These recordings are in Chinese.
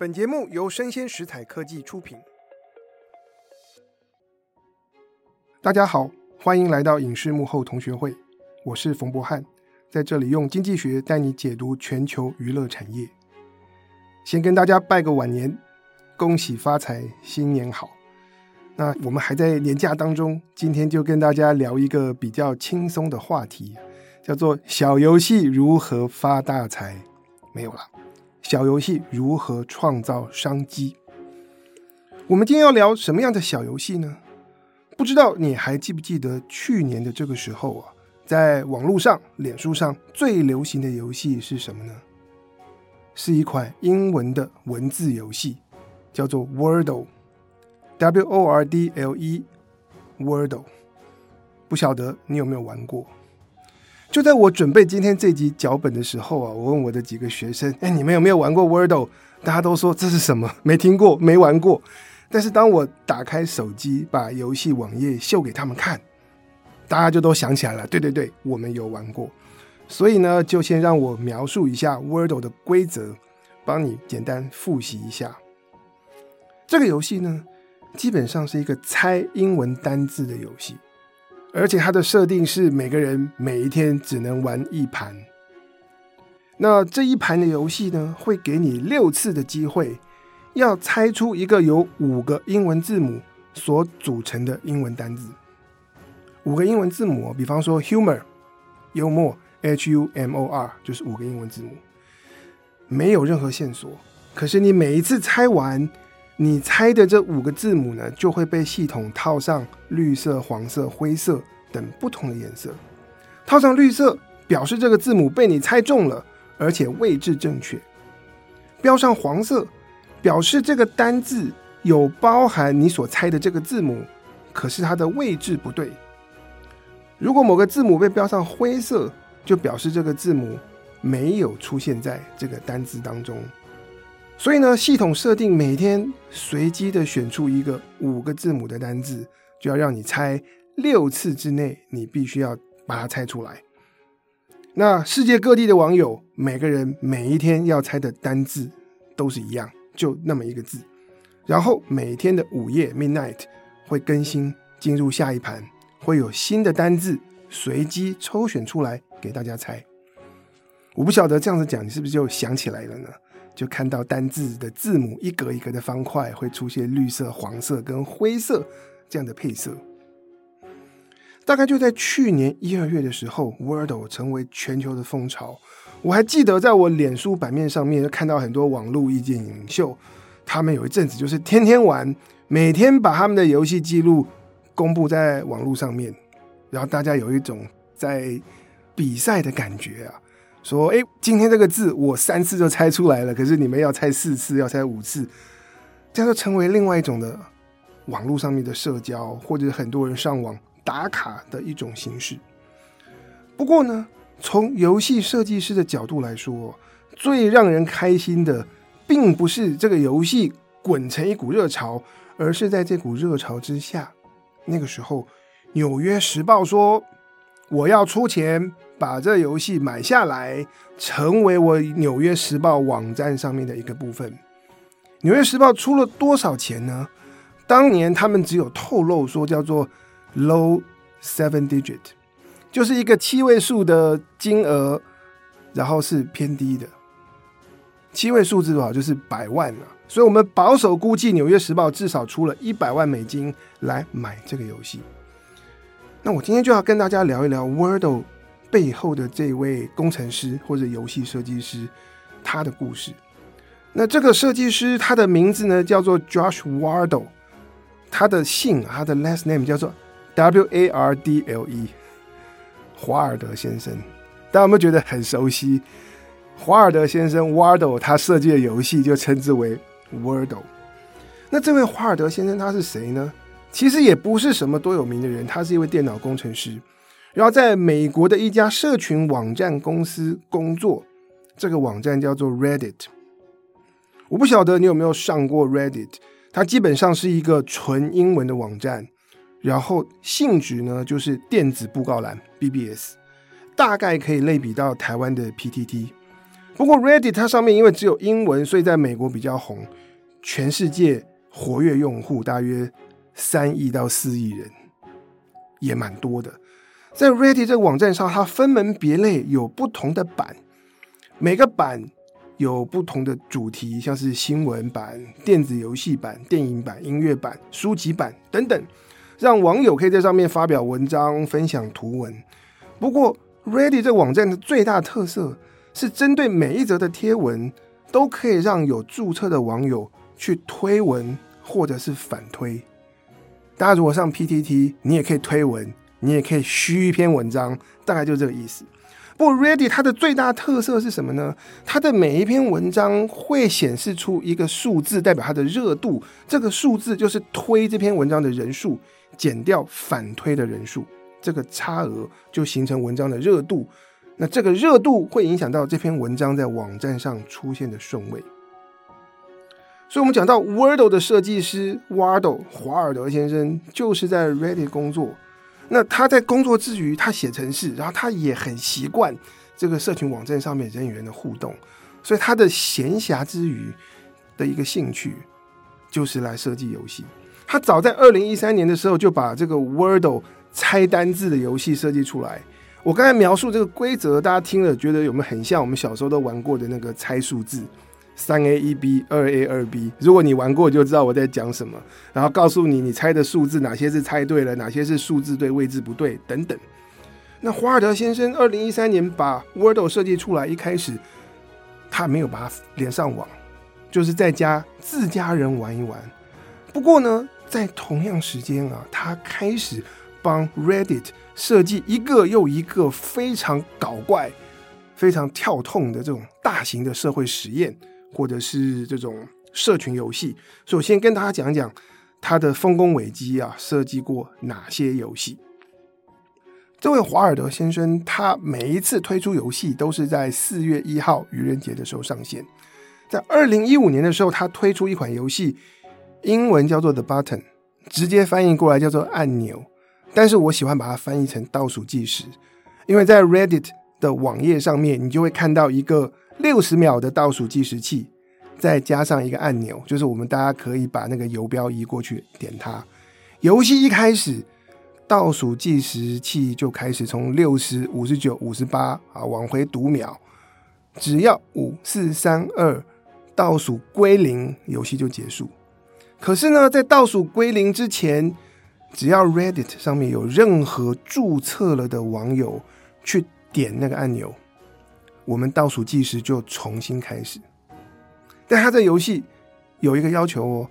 本节目由生鲜食材科技出品。大家好，欢迎来到影视幕后同学会，我是冯博翰，在这里用经济学带你解读全球娱乐产业。先跟大家拜个晚年，恭喜发财，新年好。那我们还在年假当中，今天就跟大家聊一个比较轻松的话题，叫做小游戏如何发大财。没有了。小游戏如何创造商机？我们今天要聊什么样的小游戏呢？不知道你还记不记得去年的这个时候啊，在网络上、脸书上最流行的游戏是什么呢？是一款英文的文字游戏，叫做 Wordle，W-O-R-D-L-E，Wordle。不晓得你有没有玩过？就在我准备今天这集脚本的时候啊，我问我的几个学生：“哎，你们有没有玩过 Wordle？” 大家都说这是什么？没听过，没玩过。但是当我打开手机，把游戏网页秀给他们看，大家就都想起来了。对对对，我们有玩过。所以呢，就先让我描述一下 Wordle 的规则，帮你简单复习一下。这个游戏呢，基本上是一个猜英文单字的游戏。而且它的设定是每个人每一天只能玩一盘。那这一盘的游戏呢，会给你六次的机会，要猜出一个由五个英文字母所组成的英文单字。五个英文字母，比方说 humor，幽默，H-U-M-O-R，就是五个英文字母，没有任何线索。可是你每一次猜完。你猜的这五个字母呢，就会被系统套上绿色、黄色、灰色等不同的颜色。套上绿色表示这个字母被你猜中了，而且位置正确；标上黄色表示这个单字有包含你所猜的这个字母，可是它的位置不对。如果某个字母被标上灰色，就表示这个字母没有出现在这个单字当中。所以呢，系统设定每天随机的选出一个五个字母的单字，就要让你猜六次之内，你必须要把它猜出来。那世界各地的网友，每个人每一天要猜的单字都是一样，就那么一个字。然后每天的午夜 midnight 会更新，进入下一盘，会有新的单字随机抽选出来给大家猜。我不晓得这样子讲，你是不是就想起来了呢？就看到单字的字母一格一格的方块会出现绿色、黄色跟灰色这样的配色。大概就在去年一二月的时候，Wordle 成为全球的风潮。我还记得在我脸书版面上面就看到很多网络意见领袖，他们有一阵子就是天天玩，每天把他们的游戏记录公布在网络上面，然后大家有一种在比赛的感觉啊。说，哎，今天这个字我三次就猜出来了，可是你们要猜四次，要猜五次，这样就成为另外一种的网络上面的社交，或者很多人上网打卡的一种形式。不过呢，从游戏设计师的角度来说，最让人开心的，并不是这个游戏滚成一股热潮，而是在这股热潮之下，那个时候，《纽约时报》说。我要出钱把这游戏买下来，成为我《纽约时报》网站上面的一个部分。《纽约时报》出了多少钱呢？当年他们只有透露说叫做 low seven digit，就是一个七位数的金额，然后是偏低的。七位数字多少？就是百万了。所以我们保守估计，《纽约时报》至少出了一百万美金来买这个游戏。那我今天就要跟大家聊一聊 Wordle 背后的这位工程师或者游戏设计师他的故事。那这个设计师他的名字呢叫做 Josh Wardle，他的姓他的 last name 叫做 W A R D L E，华尔德先生。大家有没有觉得很熟悉？华尔德先生 Wardle 他设计的游戏就称之为 Wordle。那这位华尔德先生他是谁呢？其实也不是什么多有名的人，他是一位电脑工程师，然后在美国的一家社群网站公司工作。这个网站叫做 Reddit。我不晓得你有没有上过 Reddit，它基本上是一个纯英文的网站，然后性质呢就是电子布告栏 BBS，大概可以类比到台湾的 PTT。不过 Reddit 它上面因为只有英文，所以在美国比较红，全世界活跃用户大约三亿到四亿人，也蛮多的。在 Reddit 这个网站上，它分门别类，有不同的版，每个版有不同的主题，像是新闻版、电子游戏版、电影版、音乐版、书籍版等等，让网友可以在上面发表文章、分享图文。不过，Reddit 这个网站的最大特色是针对每一则的贴文，都可以让有注册的网友去推文或者是反推。大家如果上 PTT，你也可以推文。你也可以虚一篇文章，大概就这个意思。不过 Ready 它的最大特色是什么呢？它的每一篇文章会显示出一个数字，代表它的热度。这个数字就是推这篇文章的人数减掉反推的人数，这个差额就形成文章的热度。那这个热度会影响到这篇文章在网站上出现的顺位。所以，我们讲到 Wordle 的设计师 Wardle 华尔德先生，就是在 Reddit 工作。那他在工作之余，他写程式，然后他也很习惯这个社群网站上面人与人的互动，所以他的闲暇之余的一个兴趣就是来设计游戏。他早在二零一三年的时候就把这个 Wordle 猜单字的游戏设计出来。我刚才描述这个规则，大家听了觉得有没有很像我们小时候都玩过的那个猜数字？三 A 一 B，二 A 二 B。如果你玩过，就知道我在讲什么。然后告诉你，你猜的数字哪些是猜对了，哪些是数字对，位置不对等等。那华尔德先生二零一三年把 Wordle 设计出来，一开始他没有把它连上网，就是在家自家人玩一玩。不过呢，在同样时间啊，他开始帮 Reddit 设计一个又一个非常搞怪、非常跳痛的这种大型的社会实验。或者是这种社群游戏，所以我先跟大家讲讲他的丰功伟绩啊，设计过哪些游戏。这位华尔德先生，他每一次推出游戏都是在四月一号愚人节的时候上线。在二零一五年的时候，他推出一款游戏，英文叫做 The Button，直接翻译过来叫做按钮，但是我喜欢把它翻译成倒数计时，因为在 Reddit 的网页上面，你就会看到一个。六十秒的倒数计时器，再加上一个按钮，就是我们大家可以把那个游标移过去，点它。游戏一开始，倒数计时器就开始从六十、五十九、五十八啊往回读秒，只要五四三二倒数归零，游戏就结束。可是呢，在倒数归零之前，只要 Reddit 上面有任何注册了的网友去点那个按钮。我们倒数计时就重新开始，但他这游戏有一个要求哦，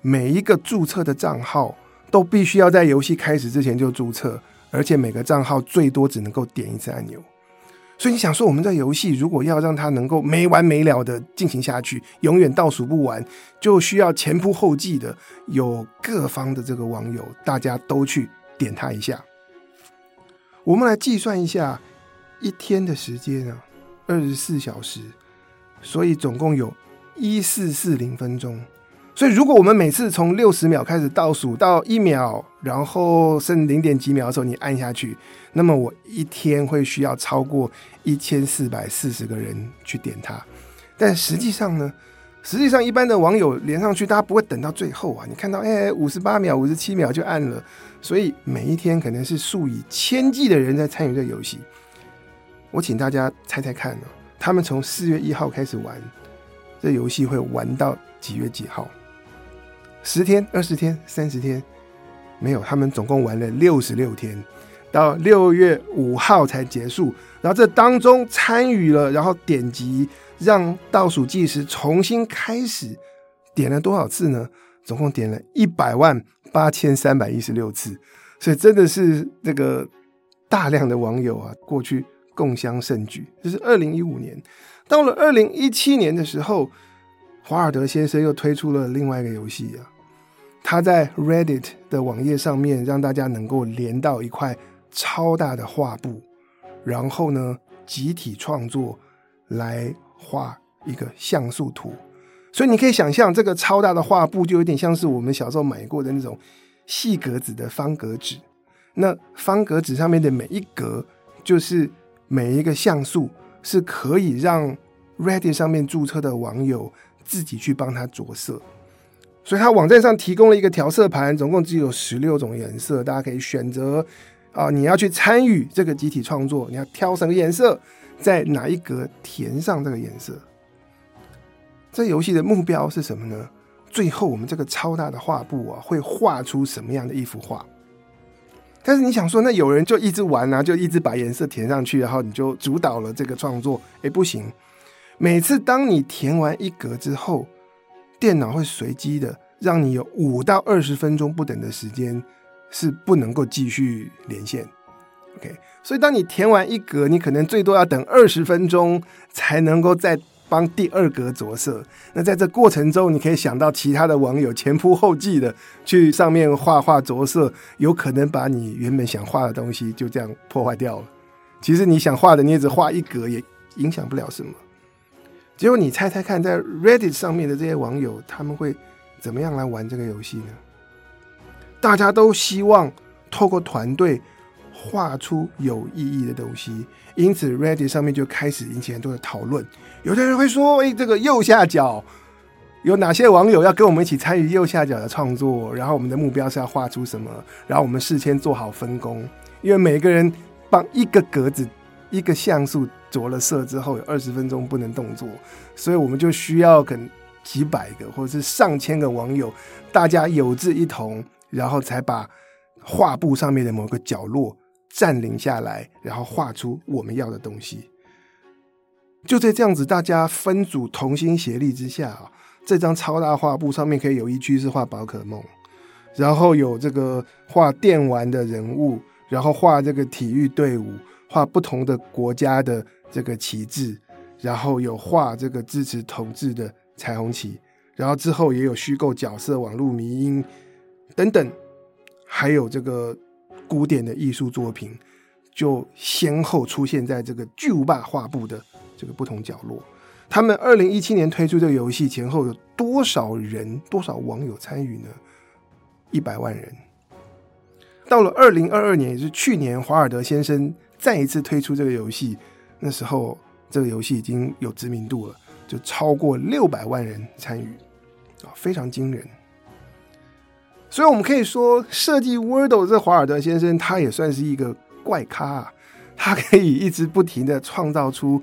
每一个注册的账号都必须要在游戏开始之前就注册，而且每个账号最多只能够点一次按钮。所以你想说，我们这游戏如果要让它能够没完没了的进行下去，永远倒数不完，就需要前仆后继的有各方的这个网友，大家都去点它一下。我们来计算一下一天的时间啊。二十四小时，所以总共有一四四零分钟。所以如果我们每次从六十秒开始倒数到一秒，然后剩零点几秒的时候你按下去，那么我一天会需要超过一千四百四十个人去点它。但实际上呢，实际上一般的网友连上去，大家不会等到最后啊。你看到哎，五十八秒、五十七秒就按了，所以每一天可能是数以千计的人在参与这个游戏。我请大家猜猜看呢？他们从四月一号开始玩这游戏，会玩到几月几号？十天、二十天、三十天？没有，他们总共玩了六十六天，到六月五号才结束。然后这当中参与了，然后点击让倒数计时重新开始，点了多少次呢？总共点了一百万八千三百一十六次。所以真的是这个大量的网友啊，过去。共襄盛举，这是二零一五年。到了二零一七年的时候，华尔德先生又推出了另外一个游戏啊。他在 Reddit 的网页上面让大家能够连到一块超大的画布，然后呢，集体创作来画一个像素图。所以你可以想象，这个超大的画布就有点像是我们小时候买过的那种细格子的方格纸。那方格纸上面的每一格就是。每一个像素是可以让 Reddit 上面注册的网友自己去帮他着色。所以他网站上提供了一个调色盘，总共只有十六种颜色，大家可以选择啊，你要去参与这个集体创作，你要挑什么颜色，在哪一格填上这个颜色。这游戏的目标是什么呢？最后我们这个超大的画布啊，会画出什么样的一幅画？但是你想说，那有人就一直玩啊，就一直把颜色填上去，然后你就主导了这个创作？诶，不行，每次当你填完一格之后。电脑会随机的让你有五到二十分钟不等的时间是不能够继续连线，OK？所以当你填完一格，你可能最多要等二十分钟才能够再帮第二格着色。那在这过程中，你可以想到其他的网友前仆后继的去上面画画着色，有可能把你原本想画的东西就这样破坏掉了。其实你想画的，你只画一格，也影响不了什么。结果你猜猜看，在 Reddit 上面的这些网友，他们会怎么样来玩这个游戏呢？大家都希望透过团队画出有意义的东西，因此 Reddit 上面就开始引起很多的讨论。有的人会说：“诶，这个右下角有哪些网友要跟我们一起参与右下角的创作？然后我们的目标是要画出什么？然后我们事先做好分工，因为每个人帮一个格子。”一个像素着了色之后，有二十分钟不能动作，所以我们就需要可能几百个或者是上千个网友，大家有志一同，然后才把画布上面的某个角落占领下来，然后画出我们要的东西。就在这样子，大家分组同心协力之下啊，这张超大画布上面可以有一区是画宝可梦，然后有这个画电玩的人物，然后画这个体育队伍。画不同的国家的这个旗帜，然后有画这个支持同志的彩虹旗，然后之后也有虚构角色、网络迷因等等，还有这个古典的艺术作品，就先后出现在这个巨无霸画布的这个不同角落。他们二零一七年推出这个游戏前后有多少人、多少网友参与呢？一百万人。到了二零二二年，也是去年，华尔德先生。再一次推出这个游戏，那时候这个游戏已经有知名度了，就超过六百万人参与，啊，非常惊人。所以，我们可以说，设计 Wordle 这华尔德先生，他也算是一个怪咖啊，他可以一直不停的创造出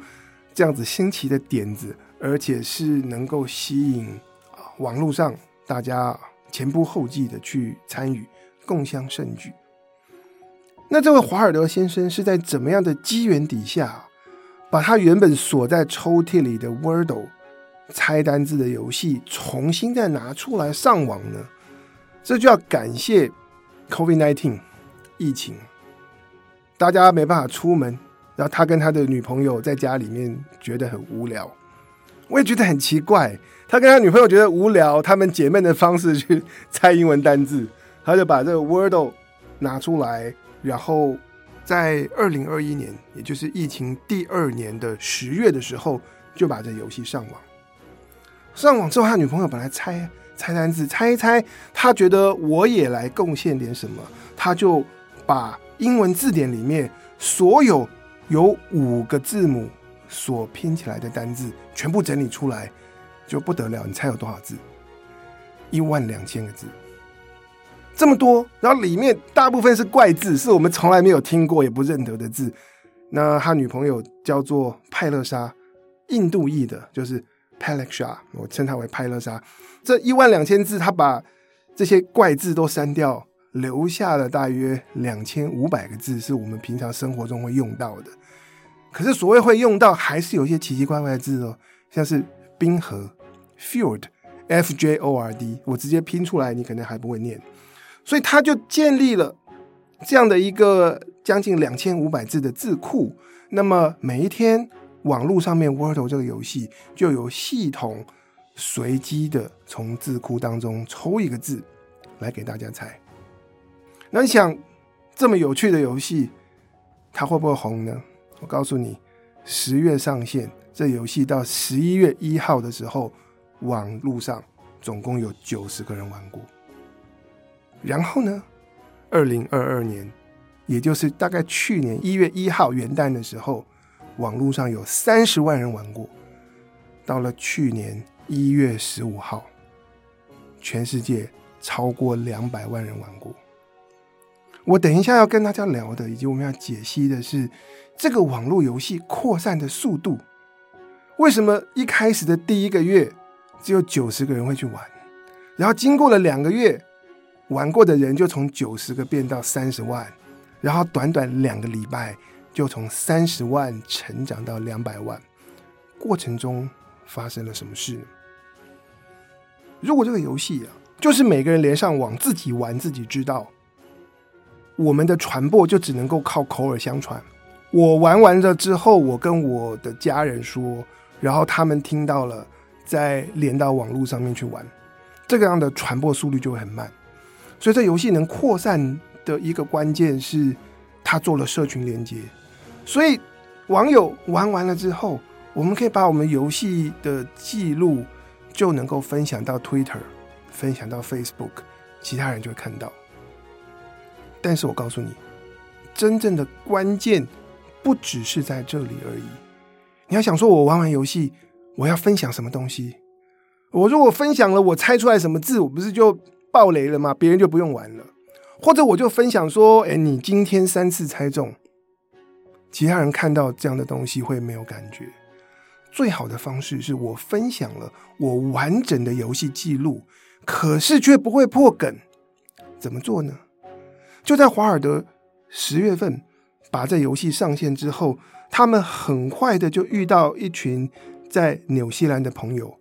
这样子新奇的点子，而且是能够吸引啊网络上大家前仆后继的去参与，共襄盛举。那这位华尔德先生是在怎么样的机缘底下，把他原本锁在抽屉里的 Wordle 猜单字的游戏重新再拿出来上网呢？这就要感谢 COVID-19 疫情，大家没办法出门，然后他跟他的女朋友在家里面觉得很无聊。我也觉得很奇怪，他跟他女朋友觉得无聊，他们解闷的方式去猜英文单字，他就把这个 Wordle 拿出来。然后，在二零二一年，也就是疫情第二年的十月的时候，就把这游戏上网。上网之后，他女朋友本来猜猜单字，猜一猜，他觉得我也来贡献点什么，他就把英文字典里面所有有五个字母所拼起来的单字全部整理出来，就不得了。你猜有多少字？一万两千个字。这么多，然后里面大部分是怪字，是我们从来没有听过也不认得的字。那他女朋友叫做派勒莎，印度裔的，就是 Paleksha，我称它为派勒莎。这一万两千字，他把这些怪字都删掉，留下了大约两千五百个字，是我们平常生活中会用到的。可是所谓会用到，还是有一些奇奇怪怪的字哦，像是冰河 （Fjord），F J O R D，我直接拼出来，你可能还不会念。所以他就建立了这样的一个将近两千五百字的字库。那么每一天，网络上面 Wordle 这个游戏就有系统随机的从字库当中抽一个字来给大家猜。那你想，这么有趣的游戏，它会不会红呢？我告诉你，十月上线，这游戏到十一月一号的时候，网络上总共有九十个人玩过。然后呢，二零二二年，也就是大概去年一月一号元旦的时候，网络上有三十万人玩过。到了去年一月十五号，全世界超过两百万人玩过。我等一下要跟大家聊的，以及我们要解析的是这个网络游戏扩散的速度。为什么一开始的第一个月只有九十个人会去玩，然后经过了两个月，玩过的人就从九十个变到三十万，然后短短两个礼拜就从三十万成长到两百万，过程中发生了什么事呢？如果这个游戏啊，就是每个人连上网自己玩自己知道。我们的传播就只能够靠口耳相传。我玩完了之后，我跟我的家人说，然后他们听到了，再连到网络上面去玩，这个样的传播速率就会很慢。所以，这游戏能扩散的一个关键是，它做了社群连接。所以，网友玩完了之后，我们可以把我们游戏的记录就能够分享到 Twitter，分享到 Facebook，其他人就会看到。但是我告诉你，真正的关键不只是在这里而已。你要想说，我玩完游戏，我要分享什么东西？我如果分享了，我猜出来什么字，我不是就爆雷了吗？别人就不用玩了。或者我就分享说，哎，你今天三次猜中，其他人看到这样的东西会没有感觉。最好的方式是我分享了我完整的游戏记录，可是却不会破梗。怎么做呢？就在华尔德十月份把这游戏上线之后，他们很快的就遇到一群在纽西兰的朋友，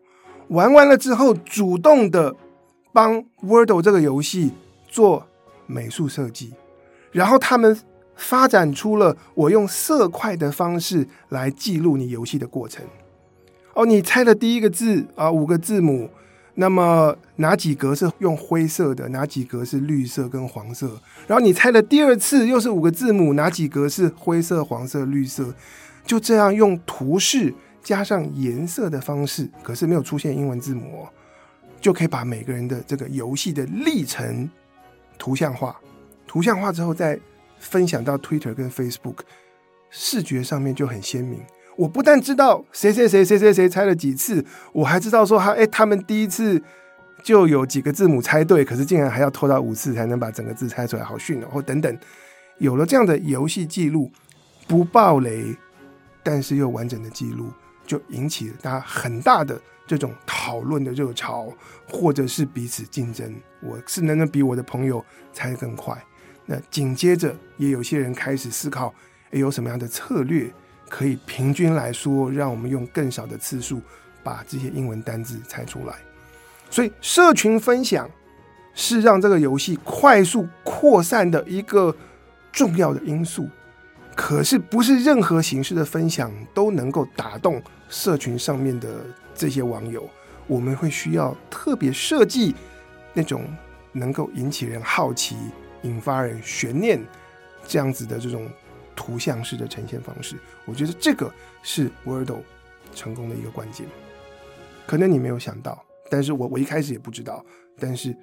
玩完了之后，主动的帮 Wordle 这个游戏做美术设计，然后他们发展出了我用色块的方式来记录你游戏的过程。哦，你猜的第一个字啊，五个字母。那么哪几格是用灰色的？哪几格是绿色跟黄色？然后你猜了第二次又是五个字母，哪几格是灰色、黄色、绿色？就这样用图示加上颜色的方式，可是没有出现英文字母，就可以把每个人的这个游戏的历程图像化。图像化之后再分享到 Twitter 跟 Facebook，视觉上面就很鲜明。我不但知道谁谁谁谁谁谁猜了几次，我还知道说他哎，他们第一次就有几个字母猜对，可是竟然还要拖到五次才能把整个字猜出来，好逊哦！或等等，有了这样的游戏记录，不爆雷，但是又完整的记录，就引起了大家很大的这种讨论的热潮，或者是彼此竞争。我是能不能比我的朋友猜得更快？那紧接着也有些人开始思考，哎，有什么样的策略？可以平均来说，让我们用更少的次数把这些英文单字猜出来。所以，社群分享是让这个游戏快速扩散的一个重要的因素。可是，不是任何形式的分享都能够打动社群上面的这些网友。我们会需要特别设计那种能够引起人好奇、引发人悬念这样子的这种。图像式的呈现方式，我觉得这个是 Wordle 成功的一个关键。可能你没有想到，但是我我一开始也不知道。但是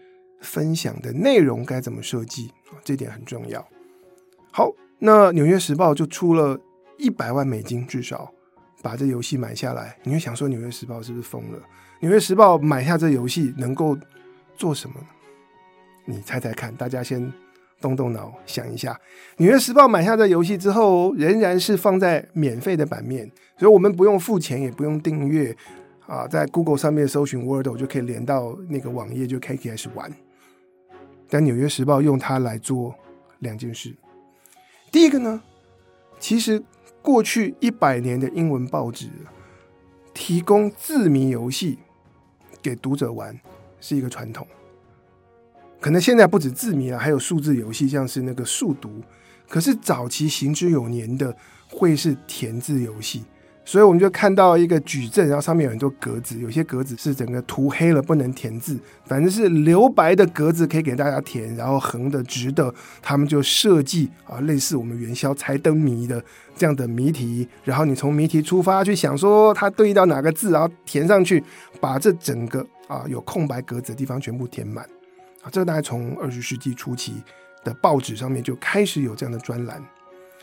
分享的内容该怎么设计？这点很重要。好，那《纽约时报》就出了一百万美金，至少把这游戏买下来。你会想说，《纽约时报》是不是疯了？《纽约时报》买下这游戏能够做什么呢？你猜猜看，大家先。动动脑想一下，《纽约时报》买下这游戏之后，仍然是放在免费的版面，所以我们不用付钱，也不用订阅啊，在 Google 上面搜寻 Wordle 就可以连到那个网页，就可以开始玩。但《纽约时报》用它来做两件事，第一个呢，其实过去一百年的英文报纸提供字谜游戏给读者玩是一个传统。可能现在不止字谜了，还有数字游戏，像是那个数独。可是早期行之有年的会是填字游戏，所以我们就看到一个矩阵，然后上面有很多格子，有些格子是整个涂黑了不能填字，反正是留白的格子可以给大家填，然后横的、直的，他们就设计啊，类似我们元宵猜灯谜的这样的谜题，然后你从谜题出发去想说它对应到哪个字，然后填上去，把这整个啊有空白格子的地方全部填满。啊，这个大概从二十世纪初期的报纸上面就开始有这样的专栏，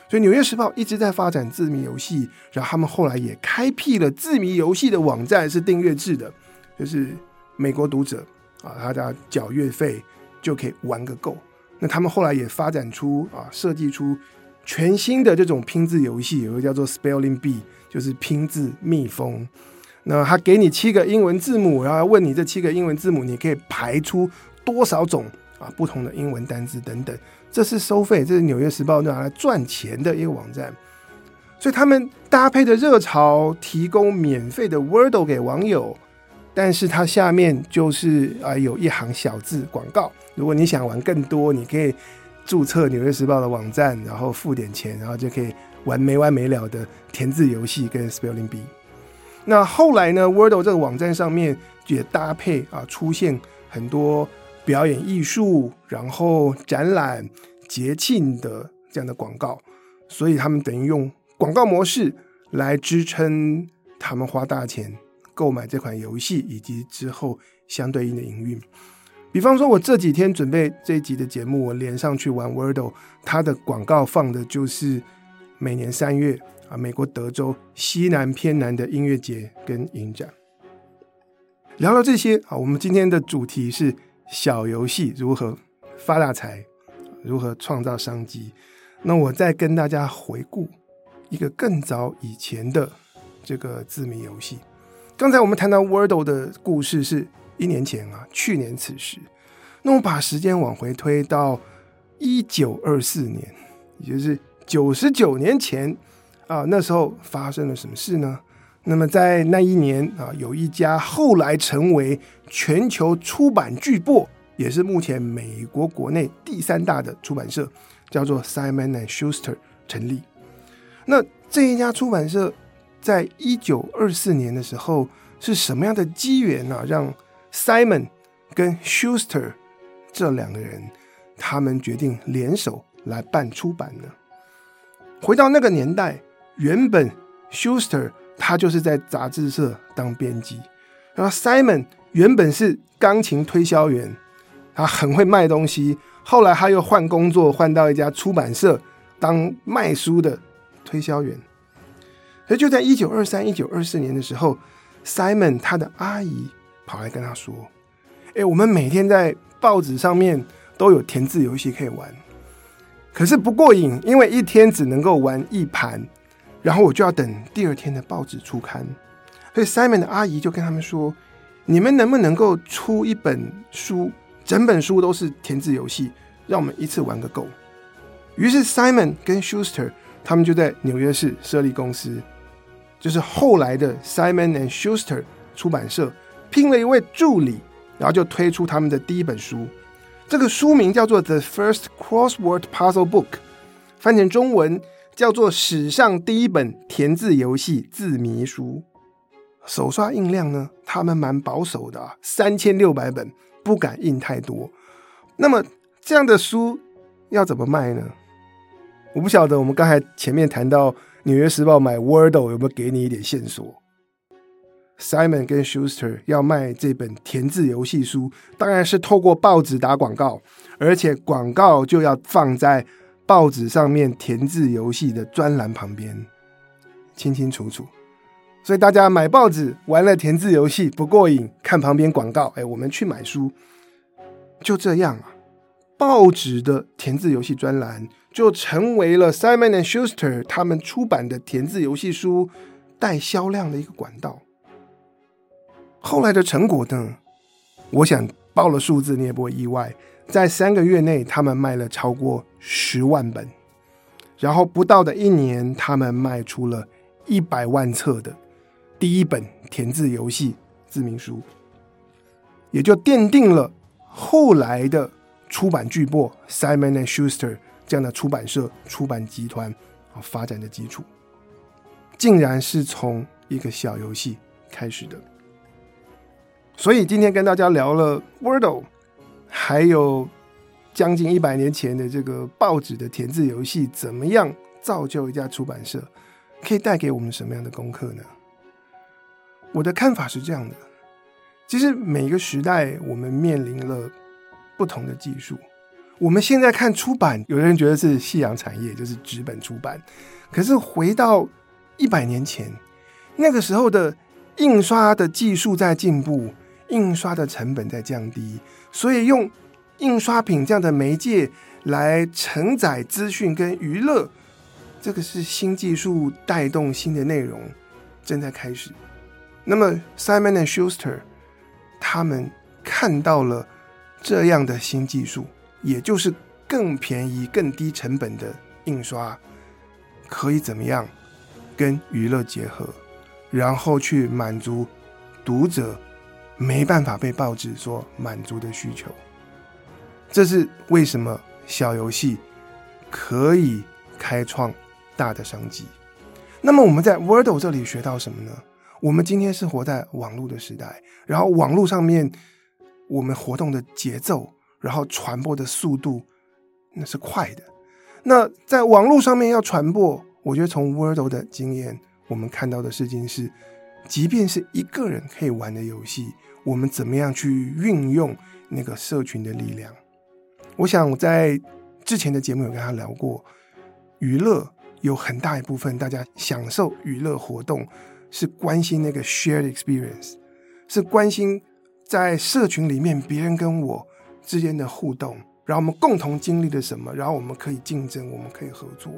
所以《纽约时报》一直在发展字谜游戏，然后他们后来也开辟了字谜游戏的网站，是订阅制的，就是美国读者啊，他家缴月费就可以玩个够。那他们后来也发展出啊，设计出全新的这种拼字游戏，有个叫做 Spelling Bee，就是拼字蜜蜂。那他给你七个英文字母，然后问你这七个英文字母，你可以排出多少种啊不同的英文单字等等。这是收费，这是《纽约时报》拿来赚钱的一个网站。所以他们搭配的热潮，提供免费的 Wordle 给网友。但是它下面就是啊，有一行小字广告。如果你想玩更多，你可以注册《纽约时报》的网站，然后付点钱，然后就可以玩没完没了的填字游戏跟 Spelling Bee。那后来呢，Wordle 这个网站上面也搭配啊，出现很多表演艺术，然后展览、节庆的这样的广告，所以他们等于用广告模式来支撑他们花大钱。购买这款游戏以及之后相对应的营运，比方说，我这几天准备这一集的节目，我连上去玩 Wordle，它的广告放的就是每年三月啊，美国德州西南偏南的音乐节跟影展。聊到这些啊，我们今天的主题是小游戏如何发大财，如何创造商机。那我再跟大家回顾一个更早以前的这个字谜游戏。刚才我们谈到 Wordle 的故事是一年前啊，去年此时。那我把时间往回推到一九二四年，也就是九十九年前啊，那时候发生了什么事呢？那么在那一年啊，有一家后来成为全球出版巨擘，也是目前美国国内第三大的出版社，叫做 Simon and Schuster 成立。那这一家出版社。在一九二四年的时候，是什么样的机缘呢？让 Simon 跟 Schuster 这两个人，他们决定联手来办出版呢？回到那个年代，原本 Schuster 他就是在杂志社当编辑，然后 Simon 原本是钢琴推销员，他很会卖东西。后来他又换工作，换到一家出版社当卖书的推销员。所以就在一九二三、一九二四年的时候，Simon 他的阿姨跑来跟他说：“哎，我们每天在报纸上面都有填字游戏可以玩，可是不过瘾，因为一天只能够玩一盘，然后我就要等第二天的报纸出刊。所以 Simon 的阿姨就跟他们说：‘你们能不能够出一本书，整本书都是填字游戏，让我们一次玩个够？’于是 Simon 跟 Schuster 他们就在纽约市设立公司。”就是后来的 Simon and Schuster 出版社聘了一位助理，然后就推出他们的第一本书。这个书名叫做《The First Crossword Puzzle Book》，翻成中文叫做“史上第一本填字游戏字谜书”。手刷印量呢，他们蛮保守的啊，三千六百本，不敢印太多。那么这样的书要怎么卖呢？我不晓得。我们刚才前面谈到。纽约时报买 Wordle 有没有给你一点线索？Simon 跟 Schuster 要卖这本填字游戏书，当然是透过报纸打广告，而且广告就要放在报纸上面填字游戏的专栏旁边，清清楚楚。所以大家买报纸玩了填字游戏不过瘾，看旁边广告，哎，我们去买书，就这样啊。报纸的填字游戏专栏就成为了 Simon and Schuster 他们出版的填字游戏书带销量的一个管道。后来的成果呢？我想报了数字你也不会意外，在三个月内他们卖了超过十万本，然后不到的一年，他们卖出了一百万册的第一本填字游戏字谜书，也就奠定了后来的。出版巨擘 Simon and Schuster 这样的出版社、出版集团啊发展的基础，竟然是从一个小游戏开始的。所以今天跟大家聊了 Wordle，还有将近一百年前的这个报纸的填字游戏，怎么样造就一家出版社，可以带给我们什么样的功课呢？我的看法是这样的：其实每一个时代，我们面临了。不同的技术，我们现在看出版，有的人觉得是夕阳产业，就是纸本出版。可是回到一百年前，那个时候的印刷的技术在进步，印刷的成本在降低，所以用印刷品这样的媒介来承载资讯跟娱乐，这个是新技术带动新的内容正在开始。那么 Simon and Schuster 他们看到了这样的新技术。也就是更便宜、更低成本的印刷，可以怎么样跟娱乐结合，然后去满足读者没办法被报纸所满足的需求。这是为什么小游戏可以开创大的商机。那么我们在 Wordle 这里学到什么呢？我们今天是活在网络的时代，然后网络上面我们活动的节奏。然后传播的速度那是快的。那在网络上面要传播，我觉得从 Wordle 的经验，我们看到的事情是，即便是一个人可以玩的游戏，我们怎么样去运用那个社群的力量？我想我在之前的节目有跟他聊过，娱乐有很大一部分，大家享受娱乐活动是关心那个 shared experience，是关心在社群里面别人跟我。之间的互动，然后我们共同经历了什么，然后我们可以竞争，我们可以合作。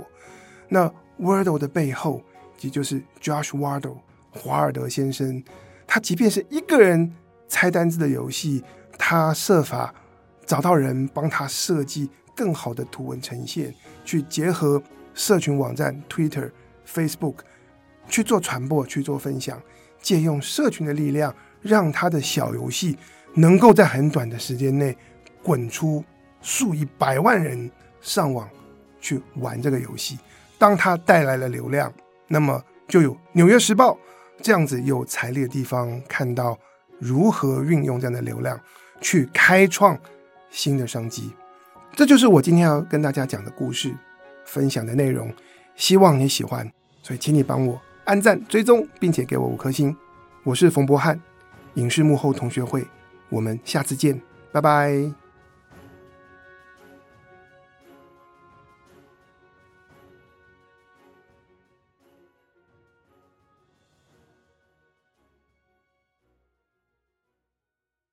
那 Wordle 的背后，即就是 Josh Wardle 华尔德先生，他即便是一个人猜单字的游戏，他设法找到人帮他设计更好的图文呈现，去结合社群网站 Twitter、Facebook 去做传播、去做分享，借用社群的力量，让他的小游戏能够在很短的时间内。滚出数以百万人上网去玩这个游戏，当它带来了流量，那么就有《纽约时报》这样子有财力的地方看到如何运用这样的流量去开创新的商机。这就是我今天要跟大家讲的故事，分享的内容，希望你喜欢。所以，请你帮我按赞、追踪，并且给我五颗星。我是冯博翰，影视幕后同学会，我们下次见，拜拜。